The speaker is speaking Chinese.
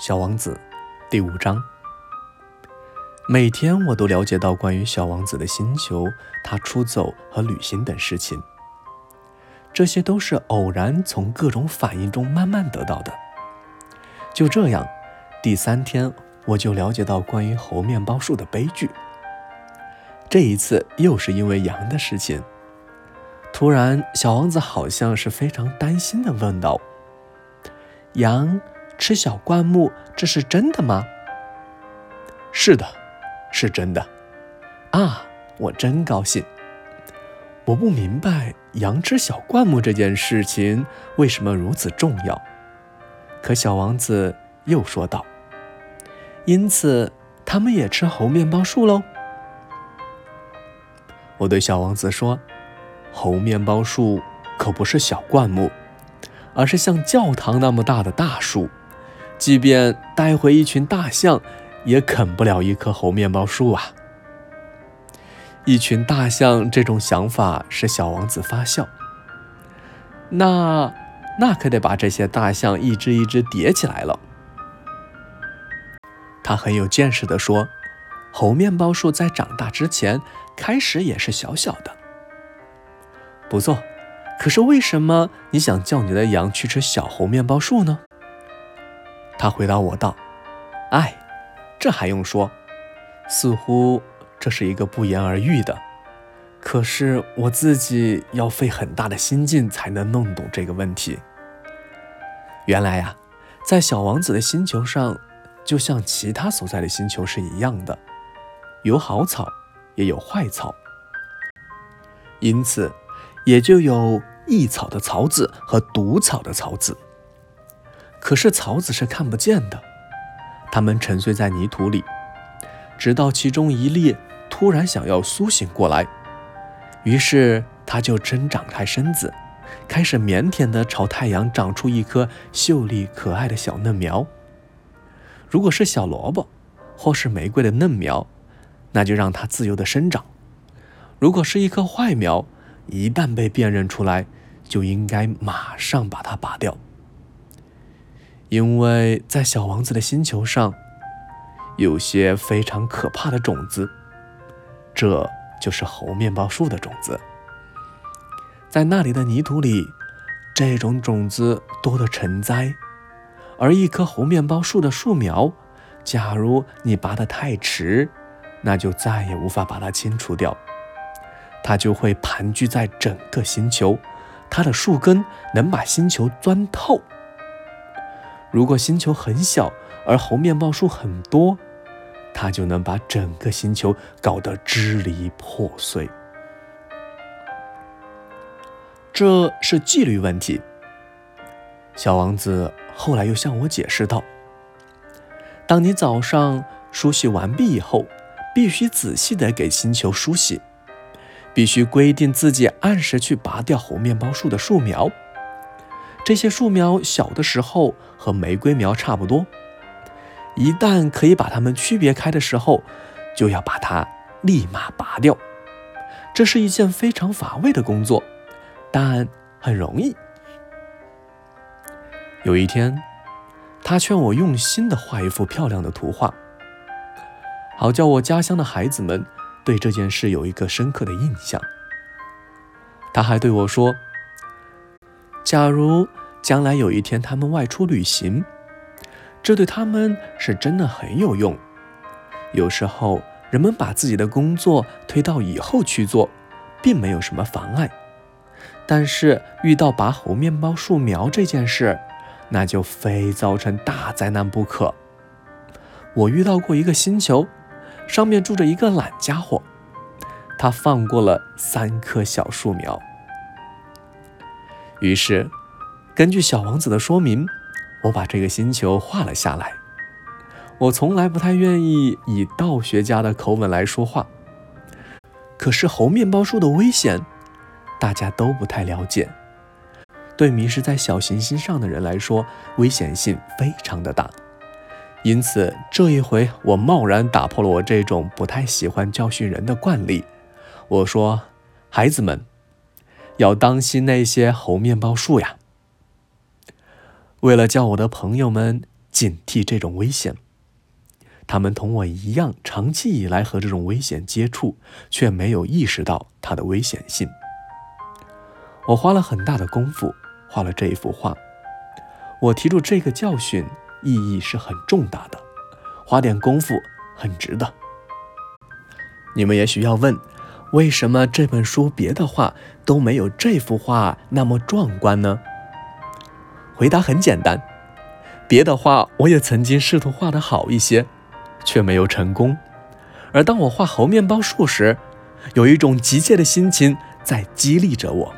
小王子第五章。每天我都了解到关于小王子的星球、他出走和旅行等事情。这些都是偶然从各种反应中慢慢得到的。就这样，第三天我就了解到关于猴面包树的悲剧。这一次又是因为羊的事情。突然，小王子好像是非常担心地问道：“羊？”吃小灌木，这是真的吗？是的，是真的。啊，我真高兴。我不明白羊吃小灌木这件事情为什么如此重要。可小王子又说道：“因此，他们也吃猴面包树喽。”我对小王子说：“猴面包树可不是小灌木，而是像教堂那么大的大树。”即便带回一群大象，也啃不了一棵猴面包树啊！一群大象这种想法使小王子发笑。那那可得把这些大象一只一只叠起来了。他很有见识地说：“猴面包树在长大之前，开始也是小小的。”不错，可是为什么你想叫你的羊去吃小猴面包树呢？他回答我道：“哎，这还用说？似乎这是一个不言而喻的。可是我自己要费很大的心劲才能弄懂这个问题。原来呀，在小王子的星球上，就像其他所在的星球是一样的，有好草，也有坏草。因此，也就有益草的草籽和毒草的草籽。”可是草籽是看不见的，它们沉睡在泥土里，直到其中一粒突然想要苏醒过来，于是它就伸展开身子，开始腼腆地朝太阳长出一颗秀丽可爱的小嫩苗。如果是小萝卜，或是玫瑰的嫩苗，那就让它自由地生长；如果是一棵坏苗，一旦被辨认出来，就应该马上把它拔掉。因为在小王子的星球上，有些非常可怕的种子，这就是猴面包树的种子。在那里的泥土里，这种种子多得成灾，而一棵猴面包树的树苗，假如你拔得太迟，那就再也无法把它清除掉，它就会盘踞在整个星球，它的树根能把星球钻透。如果星球很小，而猴面包树很多，它就能把整个星球搞得支离破碎。这是纪律问题。小王子后来又向我解释道：“当你早上梳洗完毕以后，必须仔细地给星球梳洗，必须规定自己按时去拔掉猴面包树的树苗。”这些树苗小的时候和玫瑰苗差不多，一旦可以把它们区别开的时候，就要把它立马拔掉。这是一件非常乏味的工作，但很容易。有一天，他劝我用心地画一幅漂亮的图画，好叫我家乡的孩子们对这件事有一个深刻的印象。他还对我说。假如将来有一天他们外出旅行，这对他们是真的很有用。有时候人们把自己的工作推到以后去做，并没有什么妨碍。但是遇到拔猴面包树苗这件事，那就非造成大灾难不可。我遇到过一个星球，上面住着一个懒家伙，他放过了三棵小树苗。于是，根据小王子的说明，我把这个星球画了下来。我从来不太愿意以道学家的口吻来说话，可是猴面包树的危险，大家都不太了解。对迷失在小行星上的人来说，危险性非常的大。因此，这一回我贸然打破了我这种不太喜欢教训人的惯例。我说：“孩子们。”要当心那些猴面包树呀！为了叫我的朋友们警惕这种危险。他们同我一样，长期以来和这种危险接触，却没有意识到它的危险性。我花了很大的功夫画了这一幅画。我提出这个教训，意义是很重大的，花点功夫很值得。你们也许要问，为什么这本书别的画都没有这幅画那么壮观呢？回答很简单，别的画我也曾经试图画得好一些。却没有成功。而当我画猴面包树时，有一种急切的心情在激励着我。